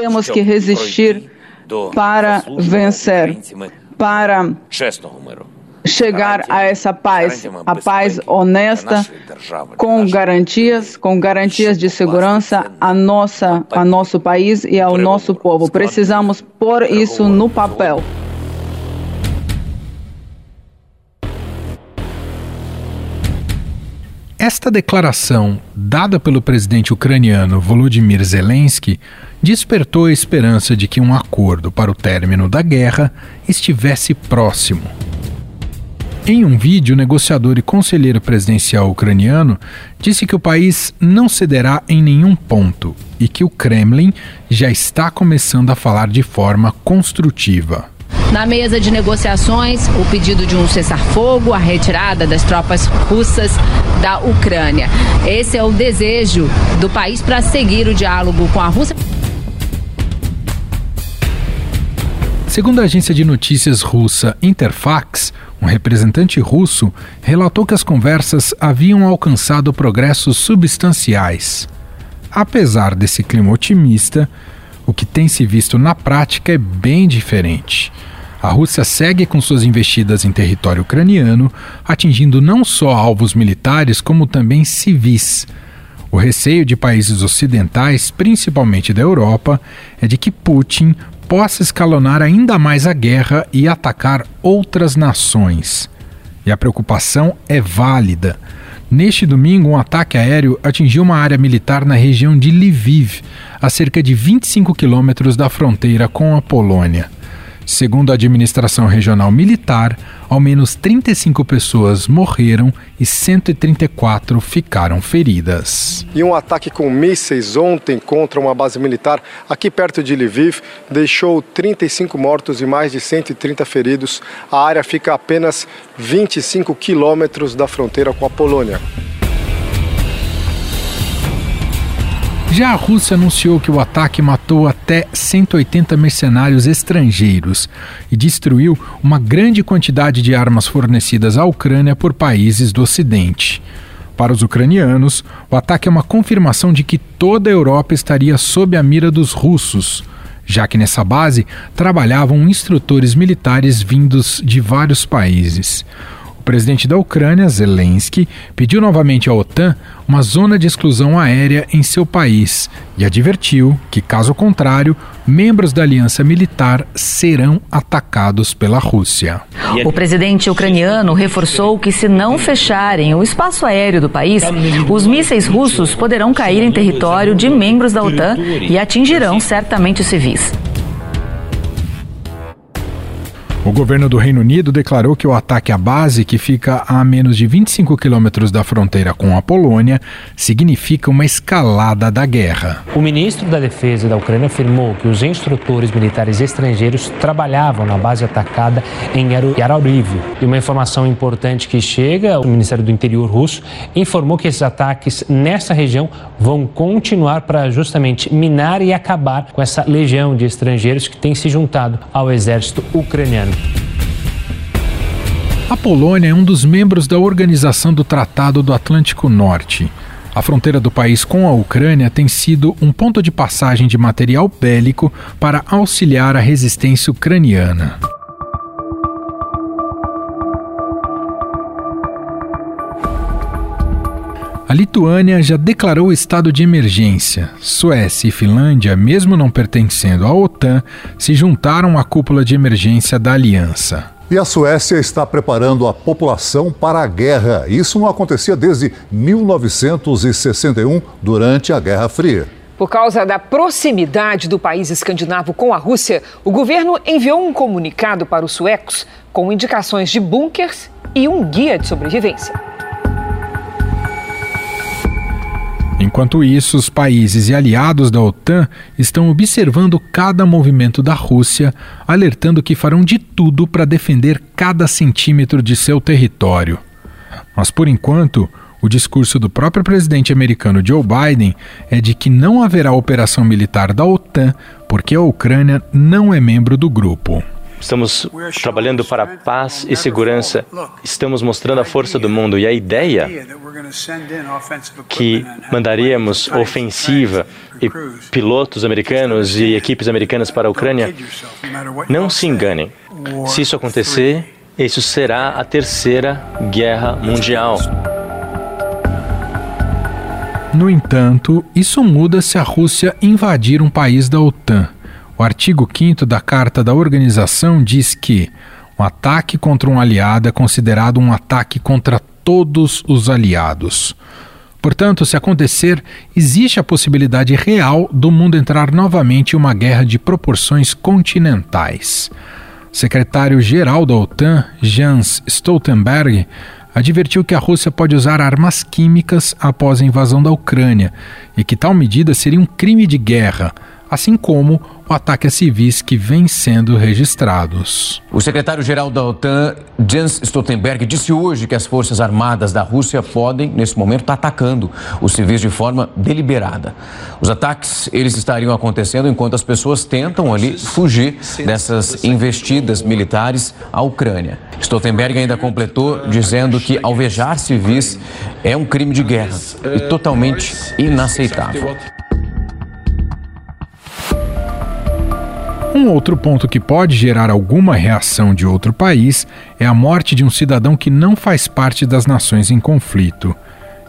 temos que resistir para vencer, para chegar a essa paz, a paz honesta, com garantias, com garantias de segurança a nossa, a nosso país e ao nosso povo. Precisamos pôr isso no papel. Esta declaração, dada pelo presidente ucraniano Volodymyr Zelensky, despertou a esperança de que um acordo para o término da guerra estivesse próximo. Em um vídeo, o negociador e conselheiro presidencial ucraniano disse que o país não cederá em nenhum ponto e que o Kremlin já está começando a falar de forma construtiva. Na mesa de negociações, o pedido de um cessar-fogo, a retirada das tropas russas da Ucrânia. Esse é o desejo do país para seguir o diálogo com a Rússia. Segundo a agência de notícias russa Interfax, um representante russo relatou que as conversas haviam alcançado progressos substanciais. Apesar desse clima otimista, o que tem se visto na prática é bem diferente. A Rússia segue com suas investidas em território ucraniano, atingindo não só alvos militares, como também civis. O receio de países ocidentais, principalmente da Europa, é de que Putin possa escalonar ainda mais a guerra e atacar outras nações. E a preocupação é válida. Neste domingo, um ataque aéreo atingiu uma área militar na região de Lviv, a cerca de 25 quilômetros da fronteira com a Polônia. Segundo a administração regional militar, ao menos 35 pessoas morreram e 134 ficaram feridas. E um ataque com mísseis ontem contra uma base militar aqui perto de Lviv deixou 35 mortos e mais de 130 feridos. A área fica a apenas 25 quilômetros da fronteira com a Polônia. Já a Rússia anunciou que o ataque matou até 180 mercenários estrangeiros e destruiu uma grande quantidade de armas fornecidas à Ucrânia por países do Ocidente. Para os ucranianos, o ataque é uma confirmação de que toda a Europa estaria sob a mira dos russos, já que nessa base trabalhavam instrutores militares vindos de vários países. O presidente da Ucrânia, Zelensky, pediu novamente à OTAN uma zona de exclusão aérea em seu país e advertiu que, caso contrário, membros da aliança militar serão atacados pela Rússia. O presidente ucraniano reforçou que, se não fecharem o espaço aéreo do país, os mísseis russos poderão cair em território de membros da OTAN e atingirão certamente civis. O governo do Reino Unido declarou que o ataque à base, que fica a menos de 25 quilômetros da fronteira com a Polônia, significa uma escalada da guerra. O ministro da Defesa da Ucrânia afirmou que os instrutores militares estrangeiros trabalhavam na base atacada em Yaroriv. E uma informação importante que chega, o Ministério do Interior russo informou que esses ataques nessa região vão continuar para justamente minar e acabar com essa legião de estrangeiros que tem se juntado ao exército ucraniano. A Polônia é um dos membros da Organização do Tratado do Atlântico Norte. A fronteira do país com a Ucrânia tem sido um ponto de passagem de material bélico para auxiliar a resistência ucraniana. A Lituânia já declarou estado de emergência. Suécia e Finlândia, mesmo não pertencendo à OTAN, se juntaram à cúpula de emergência da aliança. E a Suécia está preparando a população para a guerra. Isso não acontecia desde 1961, durante a Guerra Fria. Por causa da proximidade do país escandinavo com a Rússia, o governo enviou um comunicado para os suecos com indicações de bunkers e um guia de sobrevivência. Enquanto isso, os países e aliados da OTAN estão observando cada movimento da Rússia, alertando que farão de tudo para defender cada centímetro de seu território. Mas por enquanto, o discurso do próprio presidente americano Joe Biden é de que não haverá operação militar da OTAN porque a Ucrânia não é membro do grupo. Estamos trabalhando para paz e segurança. Estamos mostrando a força do mundo e a ideia que mandaríamos ofensiva e pilotos americanos e equipes americanas para a Ucrânia, não se enganem. Se isso acontecer, isso será a terceira guerra mundial. No entanto, isso muda se a Rússia invadir um país da OTAN. O artigo 5 da Carta da Organização diz que um ataque contra um aliado é considerado um ataque contra todos os aliados. Portanto, se acontecer, existe a possibilidade real do mundo entrar novamente em uma guerra de proporções continentais. Secretário-geral da OTAN, Jens Stoltenberg, advertiu que a Rússia pode usar armas químicas após a invasão da Ucrânia e que tal medida seria um crime de guerra, assim como o ataque a civis que vem sendo registrados. O secretário-geral da OTAN, Jens Stoltenberg, disse hoje que as forças armadas da Rússia podem, nesse momento, estar atacando os civis de forma deliberada. Os ataques, eles estariam acontecendo enquanto as pessoas tentam ali fugir dessas investidas militares à Ucrânia. Stoltenberg ainda completou dizendo que alvejar civis é um crime de guerra e totalmente inaceitável. Um outro ponto que pode gerar alguma reação de outro país é a morte de um cidadão que não faz parte das nações em conflito.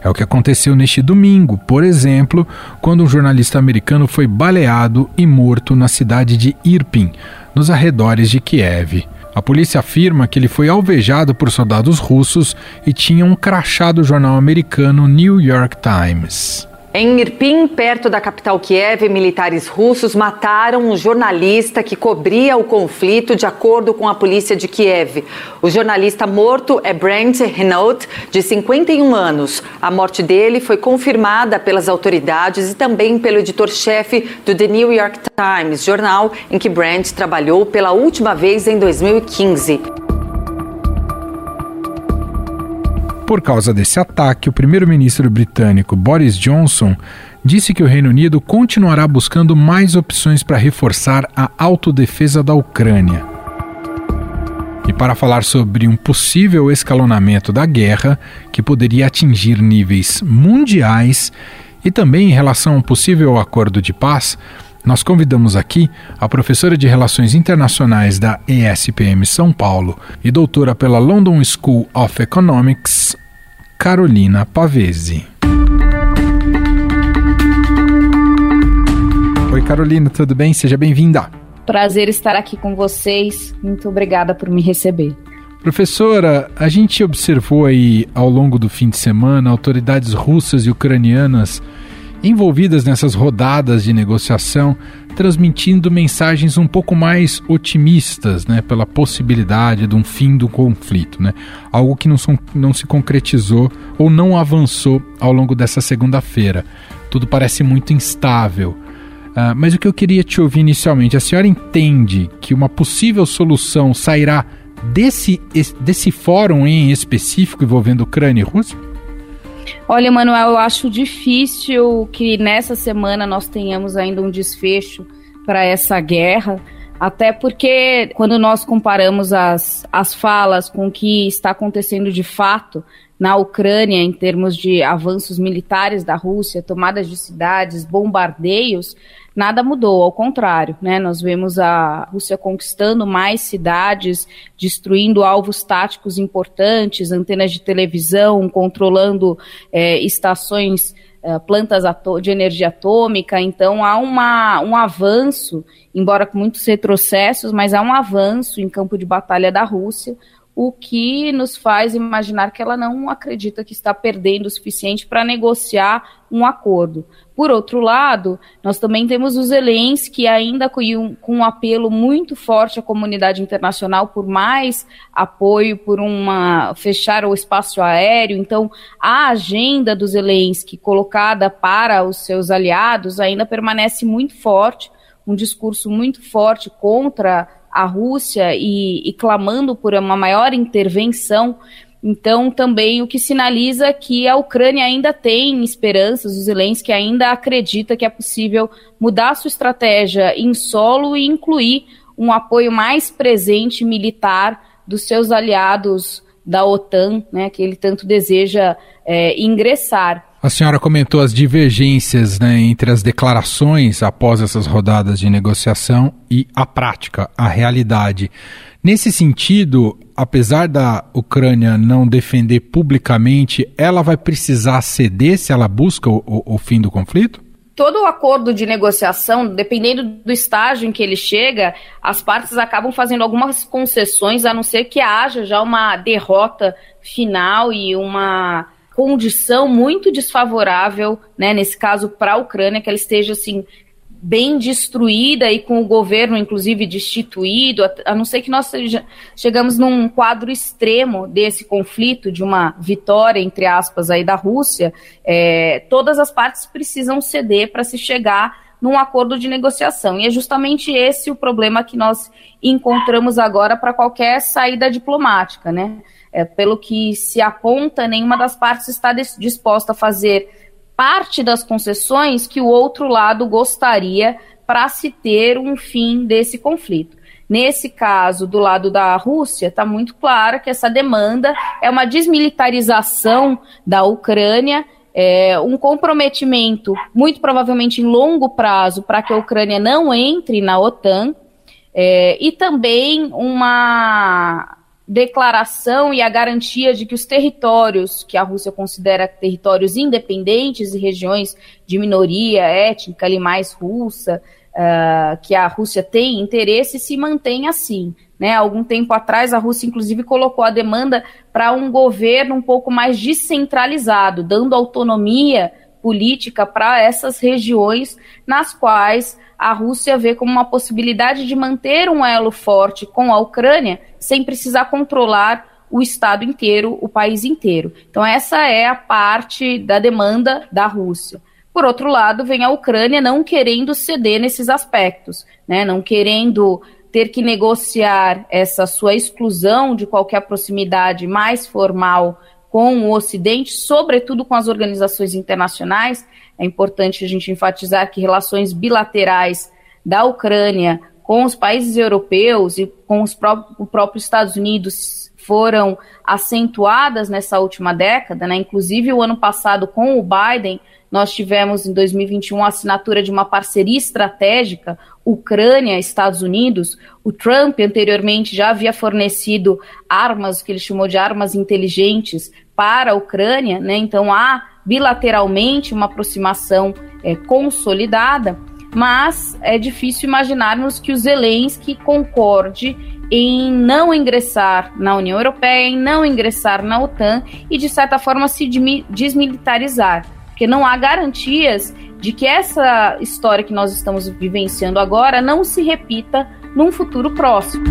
É o que aconteceu neste domingo, por exemplo, quando um jornalista americano foi baleado e morto na cidade de Irpin, nos arredores de Kiev. A polícia afirma que ele foi alvejado por soldados russos e tinha um crachá do jornal americano New York Times. Em Irpin, perto da capital Kiev, militares russos mataram um jornalista que cobria o conflito, de acordo com a polícia de Kiev. O jornalista morto é Brent Renault, de 51 anos. A morte dele foi confirmada pelas autoridades e também pelo editor-chefe do The New York Times, jornal em que Brent trabalhou pela última vez em 2015. Por causa desse ataque, o primeiro-ministro britânico Boris Johnson disse que o Reino Unido continuará buscando mais opções para reforçar a autodefesa da Ucrânia. E para falar sobre um possível escalonamento da guerra, que poderia atingir níveis mundiais, e também em relação a um possível acordo de paz, nós convidamos aqui a professora de Relações Internacionais da ESPM São Paulo e doutora pela London School of Economics, Carolina Pavese. Oi, Carolina, tudo bem? Seja bem-vinda. Prazer estar aqui com vocês. Muito obrigada por me receber. Professora, a gente observou aí ao longo do fim de semana autoridades russas e ucranianas envolvidas nessas rodadas de negociação, transmitindo mensagens um pouco mais otimistas, né, pela possibilidade de um fim do conflito, né? Algo que não, não se concretizou ou não avançou ao longo dessa segunda-feira. Tudo parece muito instável. Uh, mas o que eu queria te ouvir inicialmente, a senhora entende que uma possível solução sairá desse, desse fórum em específico envolvendo Ucrânia e Rússia? Olha, Manuel, eu acho difícil que nessa semana nós tenhamos ainda um desfecho para essa guerra. Até porque, quando nós comparamos as, as falas com o que está acontecendo de fato na Ucrânia, em termos de avanços militares da Rússia, tomadas de cidades, bombardeios, nada mudou, ao contrário, né? Nós vemos a Rússia conquistando mais cidades, destruindo alvos táticos importantes, antenas de televisão, controlando é, estações, é, plantas de energia atômica. Então há uma, um avanço, embora com muitos retrocessos, mas há um avanço em campo de batalha da Rússia o que nos faz imaginar que ela não acredita que está perdendo o suficiente para negociar um acordo. Por outro lado, nós também temos os Zelensky ainda com um, com um apelo muito forte à comunidade internacional por mais apoio, por uma fechar o espaço aéreo. Então, a agenda dos Zelensky colocada para os seus aliados ainda permanece muito forte, um discurso muito forte contra a Rússia e, e clamando por uma maior intervenção. Então, também o que sinaliza que a Ucrânia ainda tem esperanças, o Zelensky ainda acredita que é possível mudar sua estratégia em solo e incluir um apoio mais presente militar dos seus aliados da OTAN, né, que ele tanto deseja é, ingressar. A senhora comentou as divergências né, entre as declarações após essas rodadas de negociação e a prática, a realidade. Nesse sentido, apesar da Ucrânia não defender publicamente, ela vai precisar ceder se ela busca o, o, o fim do conflito? todo o acordo de negociação, dependendo do estágio em que ele chega, as partes acabam fazendo algumas concessões, a não ser que haja já uma derrota final e uma condição muito desfavorável, né, nesse caso para a Ucrânia, que ela esteja assim bem destruída e com o governo, inclusive, destituído, a, não ser que nós chegamos num quadro extremo desse conflito, de uma vitória, entre aspas, aí da Rússia, é, todas as partes precisam ceder para se chegar num acordo de negociação. E é justamente esse o problema que nós encontramos agora para qualquer saída diplomática, né? É, pelo que se aponta, nenhuma das partes está disposta a fazer parte das concessões que o outro lado gostaria para se ter um fim desse conflito. Nesse caso, do lado da Rússia, está muito claro que essa demanda é uma desmilitarização da Ucrânia, é um comprometimento, muito provavelmente em longo prazo, para que a Ucrânia não entre na OTAN, é, e também uma declaração e a garantia de que os territórios que a Rússia considera territórios independentes e regiões de minoria étnica ali mais russa, uh, que a Rússia tem interesse, se mantém assim. Né? Algum tempo atrás, a Rússia, inclusive, colocou a demanda para um governo um pouco mais descentralizado, dando autonomia política para essas regiões nas quais a Rússia vê como uma possibilidade de manter um elo forte com a Ucrânia sem precisar controlar o Estado inteiro, o país inteiro. Então, essa é a parte da demanda da Rússia. Por outro lado, vem a Ucrânia não querendo ceder nesses aspectos, né? não querendo ter que negociar essa sua exclusão de qualquer proximidade mais formal com o Ocidente, sobretudo com as organizações internacionais. É importante a gente enfatizar que relações bilaterais da Ucrânia com os países europeus e com os pró Estados Unidos foram acentuadas nessa última década, né? Inclusive o ano passado com o Biden nós tivemos em 2021 a assinatura de uma parceria estratégica Ucrânia-Estados Unidos. O Trump anteriormente já havia fornecido armas, que ele chamou de armas inteligentes, para a Ucrânia, né? Então há bilateralmente uma aproximação é, consolidada, mas é difícil imaginarmos que o Zelensky concorde em não ingressar na União Europeia, em não ingressar na OTAN e, de certa forma, se desmilitarizar porque não há garantias de que essa história que nós estamos vivenciando agora não se repita num futuro próximo.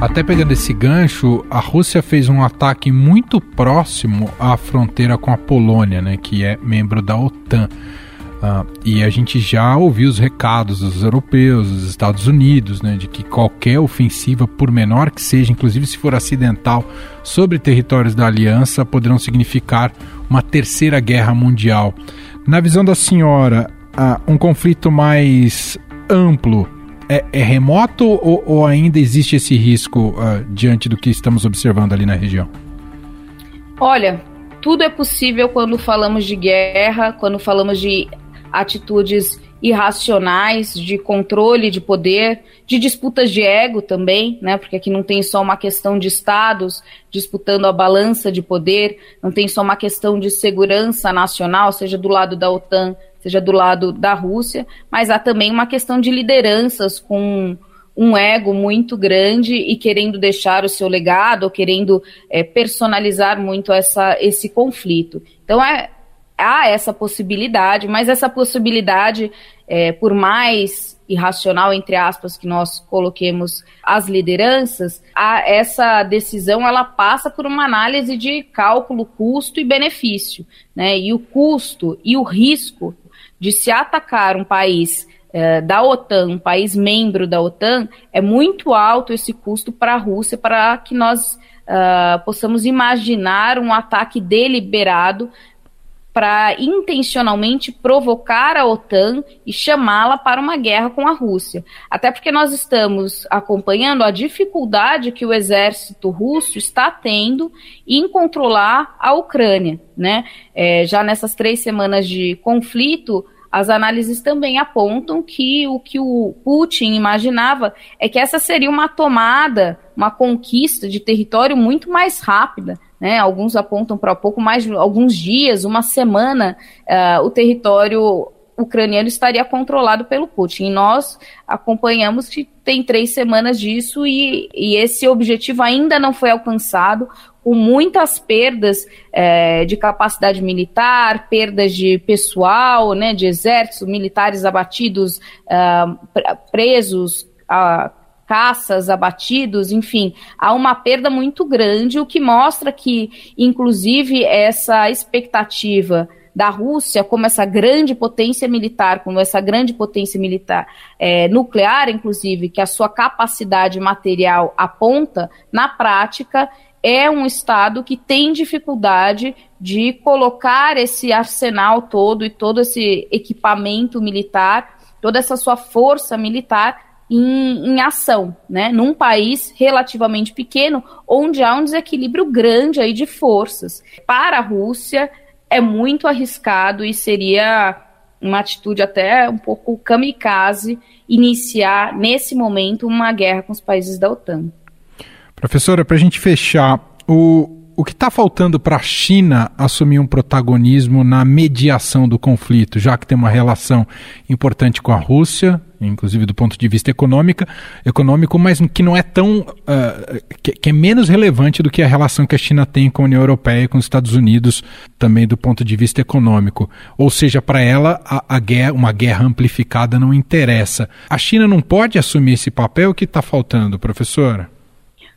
Até pegando esse gancho, a Rússia fez um ataque muito próximo à fronteira com a Polônia, né, que é membro da OTAN. Uh, e a gente já ouviu os recados dos europeus, dos Estados Unidos, né, de que qualquer ofensiva, por menor que seja, inclusive se for acidental, sobre territórios da aliança, poderão significar uma terceira guerra mundial. Na visão da senhora, uh, um conflito mais amplo é, é remoto ou, ou, ainda existe esse risco uh, diante do que estamos observando ali na região? Olha, tudo é possível quando falamos de guerra, quando falamos de atitudes irracionais de controle de poder, de disputas de ego também, né? Porque aqui não tem só uma questão de estados disputando a balança de poder, não tem só uma questão de segurança nacional, seja do lado da OTAN, seja do lado da Rússia, mas há também uma questão de lideranças com um ego muito grande e querendo deixar o seu legado, ou querendo é, personalizar muito essa, esse conflito. Então é, há essa possibilidade, mas essa possibilidade, é, por mais irracional, entre aspas, que nós coloquemos as lideranças, a, essa decisão ela passa por uma análise de cálculo custo e benefício. Né? E o custo e o risco de se atacar um país é, da OTAN, um país membro da OTAN, é muito alto esse custo para a Rússia, para que nós uh, possamos imaginar um ataque deliberado para intencionalmente provocar a OTAN e chamá-la para uma guerra com a Rússia. Até porque nós estamos acompanhando a dificuldade que o exército russo está tendo em controlar a Ucrânia. Né? É, já nessas três semanas de conflito, as análises também apontam que o que o Putin imaginava é que essa seria uma tomada, uma conquista de território muito mais rápida né? Alguns apontam para pouco mais de alguns dias, uma semana, uh, o território ucraniano estaria controlado pelo Putin. E nós acompanhamos que tem três semanas disso e, e esse objetivo ainda não foi alcançado, com muitas perdas é, de capacidade militar, perdas de pessoal, né, de exércitos, militares abatidos, uh, presos, uh, caças abatidos, enfim, há uma perda muito grande, o que mostra que, inclusive, essa expectativa da Rússia como essa grande potência militar, como essa grande potência militar é, nuclear, inclusive, que a sua capacidade material aponta, na prática, é um Estado que tem dificuldade de colocar esse arsenal todo e todo esse equipamento militar, toda essa sua força militar em, em, ação, né? Num país relativamente pequeno, onde há um desequilíbrio grande aí de forças. Para a Rússia é muito arriscado e seria uma atitude até um pouco kamikaze iniciar nesse momento uma guerra com os países da OTAN. Professora, para a gente fechar, o, o que está faltando para a China assumir um protagonismo na mediação do conflito, já que tem uma relação importante com a Rússia, inclusive do ponto de vista econômica, econômico, mas que não é tão. Uh, que, que, é menos relevante do que a relação que a China tem com a União Europeia e com os Estados Unidos, também do ponto de vista econômico. Ou seja, para ela, a, a, guerra, uma guerra amplificada não interessa. A China não pode assumir esse papel? O que está faltando, professora?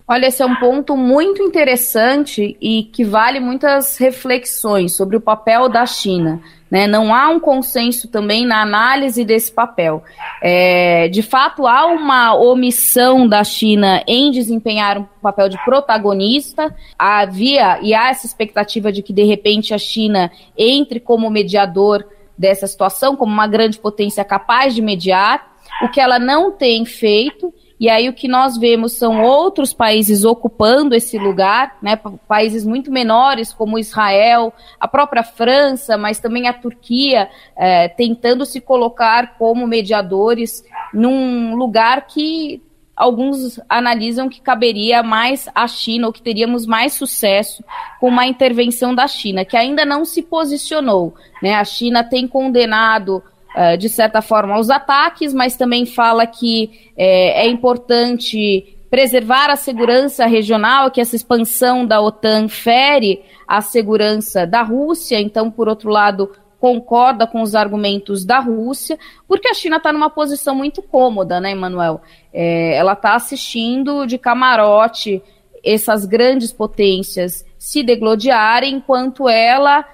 Olha, esse é um ponto muito interessante e que vale muitas reflexões sobre o papel da China. Né? Não há um consenso também na análise desse papel. É, de fato, há uma omissão da China em desempenhar um papel de protagonista. Havia e há essa expectativa de que, de repente, a China entre como mediador dessa situação, como uma grande potência capaz de mediar, o que ela não tem feito e aí o que nós vemos são outros países ocupando esse lugar, né, países muito menores como Israel, a própria França, mas também a Turquia, é, tentando se colocar como mediadores num lugar que alguns analisam que caberia mais à China, ou que teríamos mais sucesso com uma intervenção da China, que ainda não se posicionou. Né? A China tem condenado uh, de certa forma, os ataques, mas também fala que é, é importante preservar a segurança regional, que essa expansão da OTAN fere a segurança da Rússia, então, por outro lado, concorda com os argumentos da Rússia, porque a China está numa posição muito cômoda, né, Emanuel? É, ela está assistindo de camarote essas grandes potências se degladiarem, enquanto ela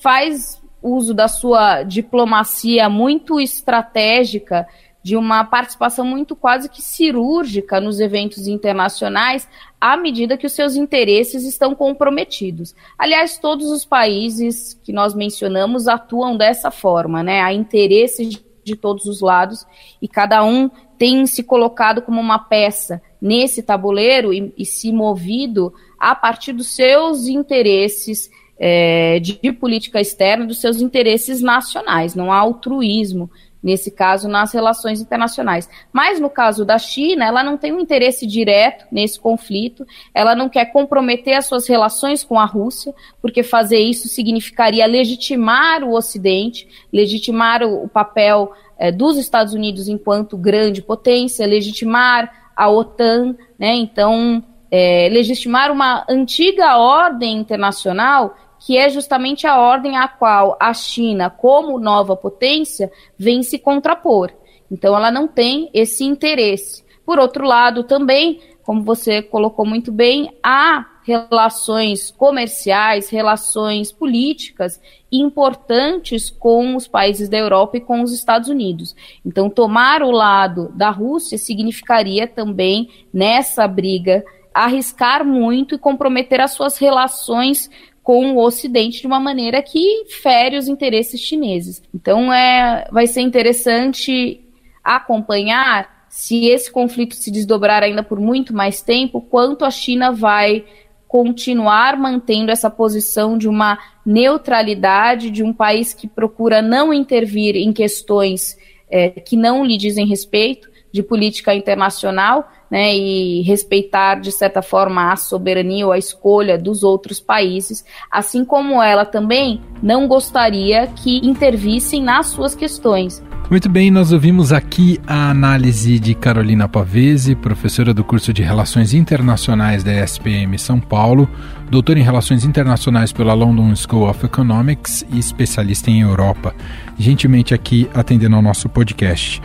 faz uso da sua diplomacia muito estratégica, de uma participação muito quase que cirúrgica nos eventos internacionais, à medida que os seus interesses estão comprometidos. Aliás, todos os países que nós mencionamos atuam dessa forma, né? Há interesses de todos os lados e cada um tem se colocado como uma peça nesse tabuleiro e, e se movido a partir dos seus interesses é, de, política externa dos seus interesses nacionais. Não há altruísmo nesse caso, nas relações internacionais. Mas no caso da China, ela não tem um interesse direto nesse conflito, ela não quer comprometer as suas relações com a Rússia, porque fazer isso significaria legitimar o Ocidente, legitimar o, o papel é, dos Estados Unidos enquanto grande potência, legitimar a OTAN, né? Então, é, legitimar uma antiga ordem internacional que é justamente a ordem à qual a China, como nova potência, vem se contrapor. Então, ela não tem esse interesse. Por outro lado, também, como você colocou muito bem, há relações comerciais, relações políticas importantes com os países da Europa e com os Estados Unidos. Então, tomar o lado da Rússia significaria também, nessa briga, arriscar muito e comprometer as suas relações com o Ocidente de uma maneira que fere os interesses chineses. Então é, vai ser interessante acompanhar se esse conflito se desdobrar ainda por muito mais tempo, quanto a China vai continuar mantendo essa posição de uma neutralidade de um país que procura não intervir em questões é, que não lhe dizem respeito de política internacional, né, e respeitar, de certa forma, a soberania ou a escolha dos outros países, assim como ela também não gostaria que intervissem nas suas questões. Muito bem, nós ouvimos aqui a análise de Carolina Pavese, professora do curso de Relações Internacionais da SPM São Paulo, doutora em Relações Internacionais pela London School of Economics e especialista em Europa, gentilmente aqui atendendo ao nosso podcast.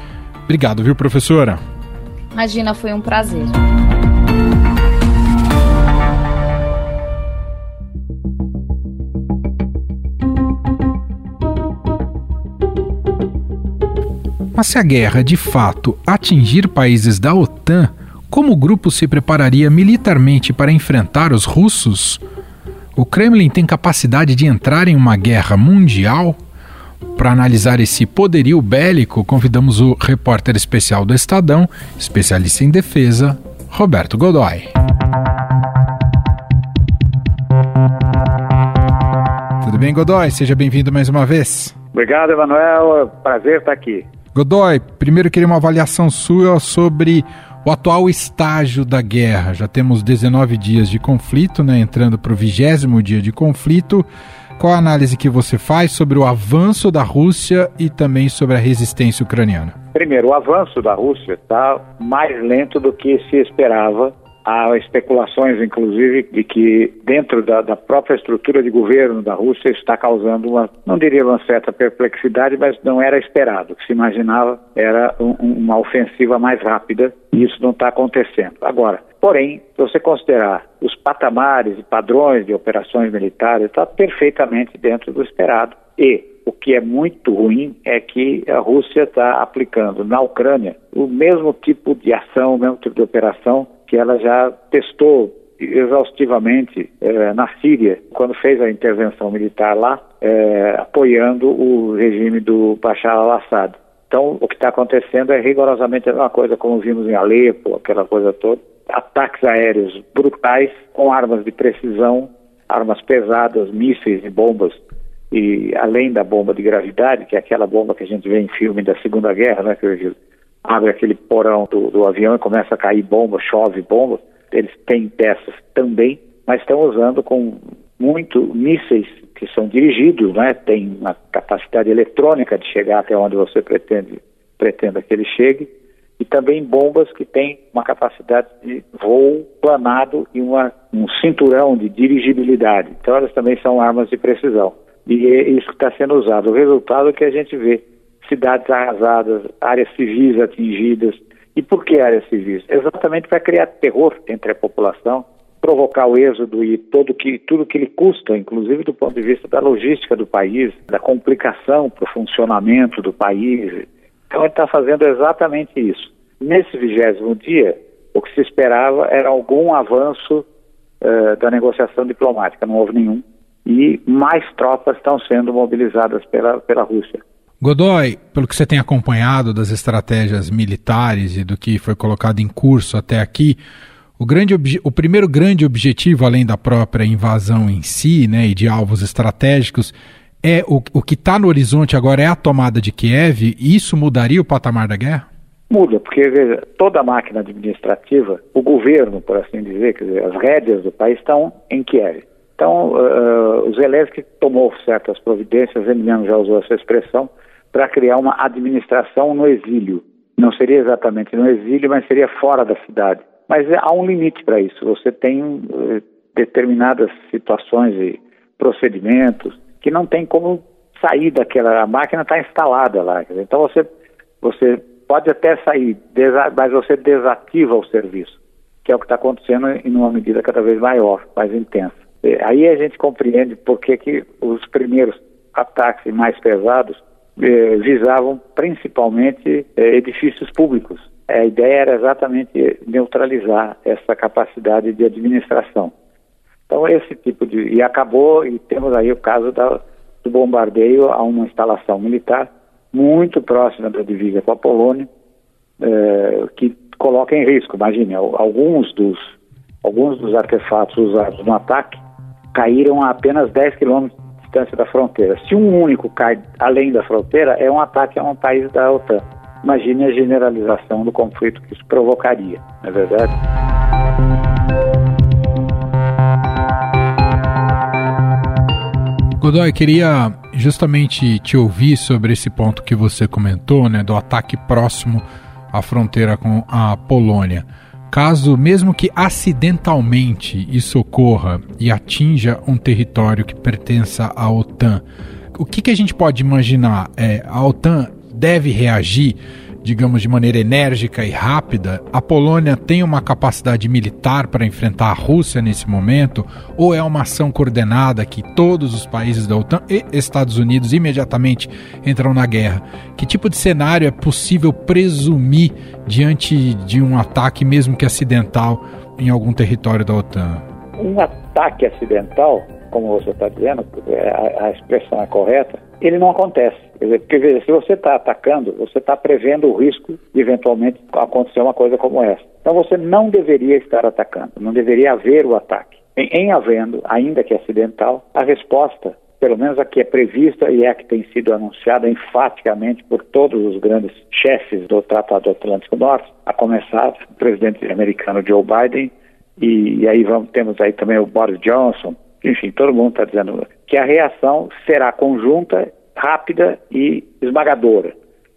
Obrigado, viu, professora? Imagina, foi um prazer. Mas se a guerra de fato atingir países da OTAN, como o grupo se prepararia militarmente para enfrentar os russos? O Kremlin tem capacidade de entrar em uma guerra mundial? Para analisar esse poderio bélico, convidamos o repórter especial do Estadão, especialista em defesa, Roberto Godoy. Tudo bem, Godoy? Seja bem-vindo mais uma vez. Obrigado, Emanuel. Prazer estar aqui. Godoy, primeiro queria uma avaliação sua sobre o atual estágio da guerra. Já temos 19 dias de conflito, né, entrando para o vigésimo dia de conflito. Qual a análise que você faz sobre o avanço da Rússia e também sobre a resistência ucraniana? Primeiro, o avanço da Rússia está mais lento do que se esperava. Há especulações, inclusive, de que dentro da, da própria estrutura de governo da Rússia está causando uma, não diria uma certa perplexidade, mas não era esperado. O que se imaginava era um, uma ofensiva mais rápida e isso não está acontecendo. Agora, Porém, se você considerar os patamares e padrões de operações militares, está perfeitamente dentro do esperado. E o que é muito ruim é que a Rússia está aplicando na Ucrânia o mesmo tipo de ação, o mesmo tipo de operação que ela já testou exaustivamente eh, na Síria, quando fez a intervenção militar lá, eh, apoiando o regime do Bashar al-Assad. Então, o que está acontecendo é rigorosamente a mesma coisa como vimos em Alepo, aquela coisa toda ataques aéreos brutais com armas de precisão, armas pesadas, mísseis e bombas, e além da bomba de gravidade, que é aquela bomba que a gente vê em filme da Segunda Guerra, né, que abre aquele porão do, do avião e começa a cair bomba, chove bomba, eles têm dessas também, mas estão usando com muito mísseis que são dirigidos, né, tem uma capacidade eletrônica de chegar até onde você pretende, pretenda que ele chegue, e também bombas que têm uma capacidade de voo planado e uma, um cinturão de dirigibilidade. Então elas também são armas de precisão. E é isso que está sendo usado. O resultado é que a gente vê cidades arrasadas, áreas civis atingidas. E por que áreas civis? Exatamente para criar terror entre a população, provocar o êxodo e todo que, tudo que lhe custa, inclusive do ponto de vista da logística do país, da complicação para o funcionamento do país, então ele está fazendo exatamente isso. Nesse vigésimo dia, o que se esperava era algum avanço uh, da negociação diplomática, não houve nenhum. E mais tropas estão sendo mobilizadas pela, pela Rússia. Godoy, pelo que você tem acompanhado das estratégias militares e do que foi colocado em curso até aqui, o, grande o primeiro grande objetivo, além da própria invasão em si, né, e de alvos estratégicos, é o, o que está no horizonte agora é a tomada de Kiev, e isso mudaria o patamar da guerra? Muda, porque veja, toda a máquina administrativa, o governo, por assim dizer, dizer, as rédeas do país estão em Kiev. Então, uh, o Zelensky tomou certas providências, ele mesmo já usou essa expressão, para criar uma administração no exílio. Não seria exatamente no exílio, mas seria fora da cidade. Mas há um limite para isso. Você tem uh, determinadas situações e procedimentos que não tem como sair daquela. A máquina está instalada lá. Então você, você pode até sair, mas você desativa o serviço, que é o que está acontecendo em uma medida cada vez maior, mais intensa. Aí a gente compreende por que, que os primeiros ataques mais pesados eh, visavam principalmente eh, edifícios públicos. A ideia era exatamente neutralizar essa capacidade de administração. Então, esse tipo de. E acabou, e temos aí o caso da, do bombardeio a uma instalação militar muito próxima da divisa com a Polônia, eh, que coloca em risco. Imagine, alguns dos, alguns dos artefatos usados no ataque caíram a apenas 10 quilômetros distância da fronteira. Se um único cai além da fronteira, é um ataque a um país da OTAN. Imagine a generalização do conflito que isso provocaria, não é verdade? Godoy, queria justamente te ouvir sobre esse ponto que você comentou, né, do ataque próximo à fronteira com a Polônia. Caso, mesmo que acidentalmente isso ocorra e atinja um território que pertença à OTAN, o que, que a gente pode imaginar? É, a OTAN deve reagir? Digamos, de maneira enérgica e rápida, a Polônia tem uma capacidade militar para enfrentar a Rússia nesse momento? Ou é uma ação coordenada que todos os países da OTAN e Estados Unidos imediatamente entram na guerra? Que tipo de cenário é possível presumir diante de um ataque, mesmo que acidental, em algum território da OTAN? Um ataque acidental, como você está dizendo, a, a expressão é correta, ele não acontece. Quer dizer, porque se você está atacando, você está prevendo o risco de eventualmente acontecer uma coisa como essa. Então você não deveria estar atacando, não deveria haver o ataque. Em, em havendo, ainda que acidental, a resposta, pelo menos a que é prevista e é a que tem sido anunciada enfaticamente por todos os grandes chefes do Tratado Atlântico Norte, a começar o presidente americano Joe Biden, e, e aí vamos, temos aí também o Boris Johnson, enfim, todo mundo está dizendo que a reação será conjunta, rápida e esmagadora.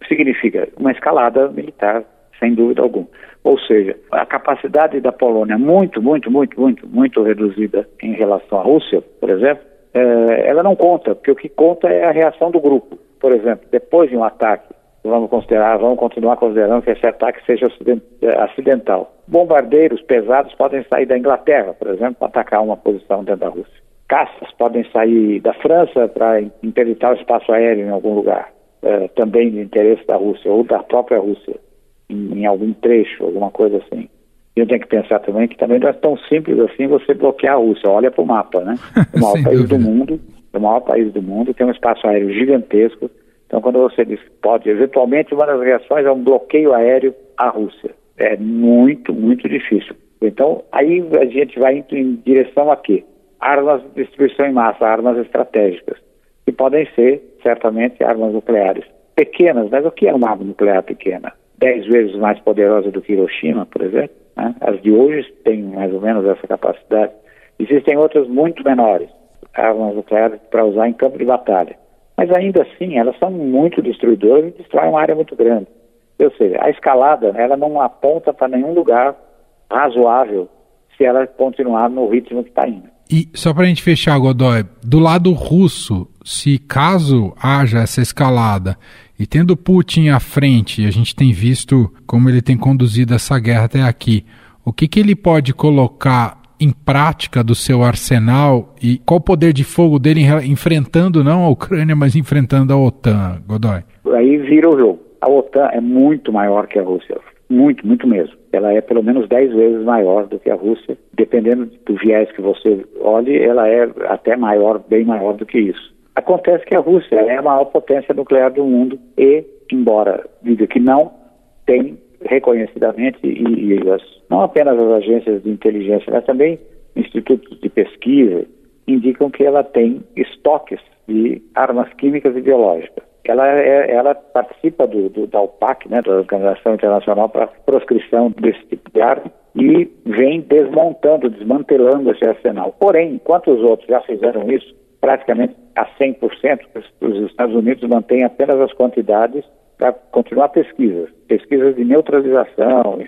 Significa uma escalada militar, sem dúvida alguma. Ou seja, a capacidade da Polônia muito, muito, muito, muito, muito reduzida em relação à Rússia, por exemplo, é, ela não conta, porque o que conta é a reação do grupo. Por exemplo, depois de um ataque, vamos considerar, vamos continuar considerando que esse ataque seja acidental. Bombardeiros pesados podem sair da Inglaterra, por exemplo, para atacar uma posição dentro da Rússia caças podem sair da França para interditar o espaço aéreo em algum lugar, é, também de interesse da Rússia ou da própria Rússia, em, em algum trecho, alguma coisa assim. E eu tenho que pensar também que também não é tão simples assim você bloquear a Rússia. Olha para o mapa, né? O maior país dúvida. do mundo, o maior país do mundo, tem um espaço aéreo gigantesco. Então, quando você diz pode, eventualmente, uma das reações é um bloqueio aéreo à Rússia. É muito, muito difícil. Então, aí a gente vai indo em direção a quê? armas de destruição em massa, armas estratégicas, que podem ser, certamente, armas nucleares. Pequenas, mas o que é uma arma nuclear pequena? Dez vezes mais poderosa do que Hiroshima, por exemplo. Né? As de hoje têm mais ou menos essa capacidade. Existem outras muito menores, armas nucleares para usar em campo de batalha. Mas ainda assim, elas são muito destruidoras e destroem uma área muito grande. Ou seja, a escalada, ela não aponta para nenhum lugar razoável se ela continuar no ritmo que está indo. E só para a gente fechar, Godoy, do lado russo, se caso haja essa escalada e tendo Putin à frente, a gente tem visto como ele tem conduzido essa guerra até aqui, o que, que ele pode colocar em prática do seu arsenal e qual o poder de fogo dele enfrentando não a Ucrânia, mas enfrentando a OTAN, Godoy? Aí vira o jogo. A OTAN é muito maior que a Rússia. Muito, muito mesmo. Ela é pelo menos 10 vezes maior do que a Rússia. Dependendo do viés que você olhe, ela é até maior, bem maior do que isso. Acontece que a Rússia é a maior potência nuclear do mundo e, embora diga que não, tem reconhecidamente, e, e as, não apenas as agências de inteligência, mas também institutos de pesquisa, indicam que ela tem estoques de armas químicas e biológicas ela, é, ela participa do, do, da OPAC, né, da Organização Internacional para a Proscrição desse tipo de arma, e vem desmontando, desmantelando esse arsenal. Porém, enquanto os outros já fizeram isso, praticamente a 100%, os Estados Unidos mantêm apenas as quantidades para continuar pesquisas, pesquisas de neutralização,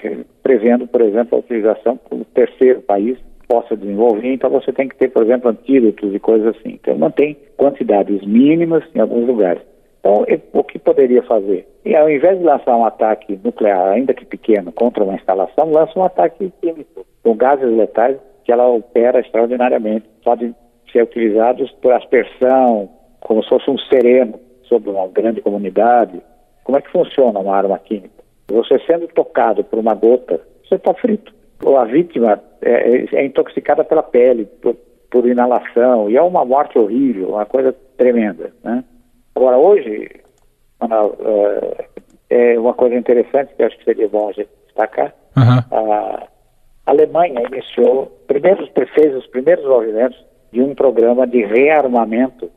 prevendo, por exemplo, a utilização como terceiro país possa desenvolver, então você tem que ter, por exemplo, antídotos e coisas assim. Então mantém quantidades mínimas em alguns lugares. Então, o que poderia fazer? E ao invés de lançar um ataque nuclear, ainda que pequeno, contra uma instalação, lança um ataque químico, com gases letais que ela opera extraordinariamente. Podem ser utilizados por aspersão, como se fosse um sereno sobre uma grande comunidade. Como é que funciona uma arma química? Você sendo tocado por uma gota, você está frito. Ou a vítima é, é, é intoxicada pela pele, por, por inalação, e é uma morte horrível, uma coisa tremenda. Né? Agora, hoje, uh, é uma coisa interessante que acho que seria bom a gente destacar. Uhum. A Alemanha iniciou, primeiros, fez os primeiros movimentos de um programa de rearmamento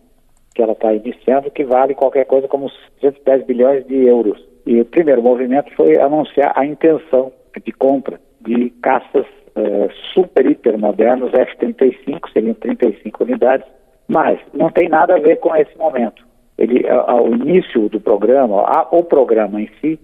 que ela está iniciando, que vale qualquer coisa como 110 bilhões de euros. E o primeiro movimento foi anunciar a intenção de compra de caças uh, super, hiper modernos, F-35, seriam 35 unidades, mas não tem nada a ver com esse momento. Ele, ao início do programa, a, o programa em si,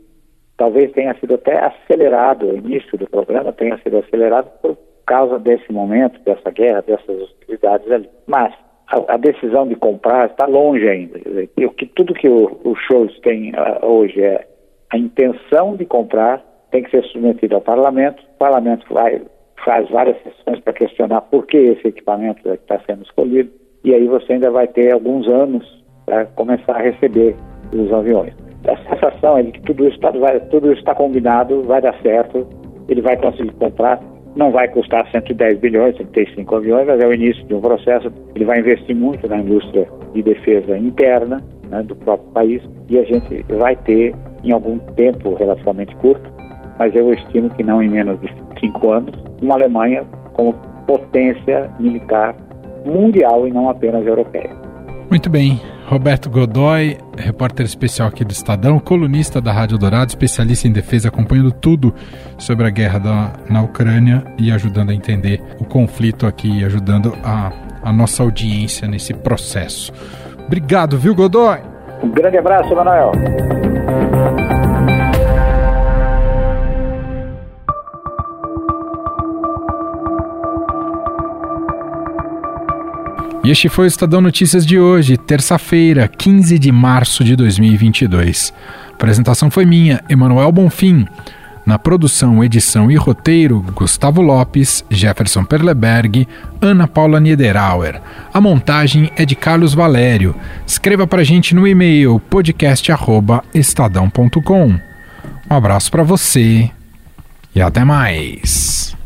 talvez tenha sido até acelerado, o início do programa tenha sido acelerado por causa desse momento, dessa guerra, dessas hostilidades ali. Mas a, a decisão de comprar está longe ainda. O que, tudo que o, o Scholz tem uh, hoje é a intenção de comprar, tem que ser submetido ao parlamento, o parlamento vai, faz várias sessões para questionar por que esse equipamento está sendo escolhido, e aí você ainda vai ter alguns anos para começar a receber os aviões. A sensação é de que tudo isso está tudo isso tá combinado, vai dar certo, ele vai conseguir comprar, não vai custar 110 bilhões, 35 aviões, mas é o início de um processo. Ele vai investir muito na indústria de defesa interna né, do próprio país e a gente vai ter, em algum tempo relativamente curto, mas eu estimo que não em menos de cinco anos, uma Alemanha como potência militar mundial e não apenas europeia. Muito bem. Roberto Godoy, repórter especial aqui do Estadão, colunista da Rádio Dourado, especialista em defesa, acompanhando tudo sobre a guerra da, na Ucrânia e ajudando a entender o conflito aqui, ajudando a, a nossa audiência nesse processo. Obrigado, viu, Godoy? Um grande abraço, Manuel. E este foi o Estadão Notícias de hoje, terça-feira, 15 de março de 2022. A apresentação foi minha, Emanuel Bonfim. Na produção, edição e roteiro, Gustavo Lopes, Jefferson Perleberg, Ana Paula Niederauer. A montagem é de Carlos Valério. Escreva para a gente no e-mail podcast@estadão.com. Um abraço para você e até mais.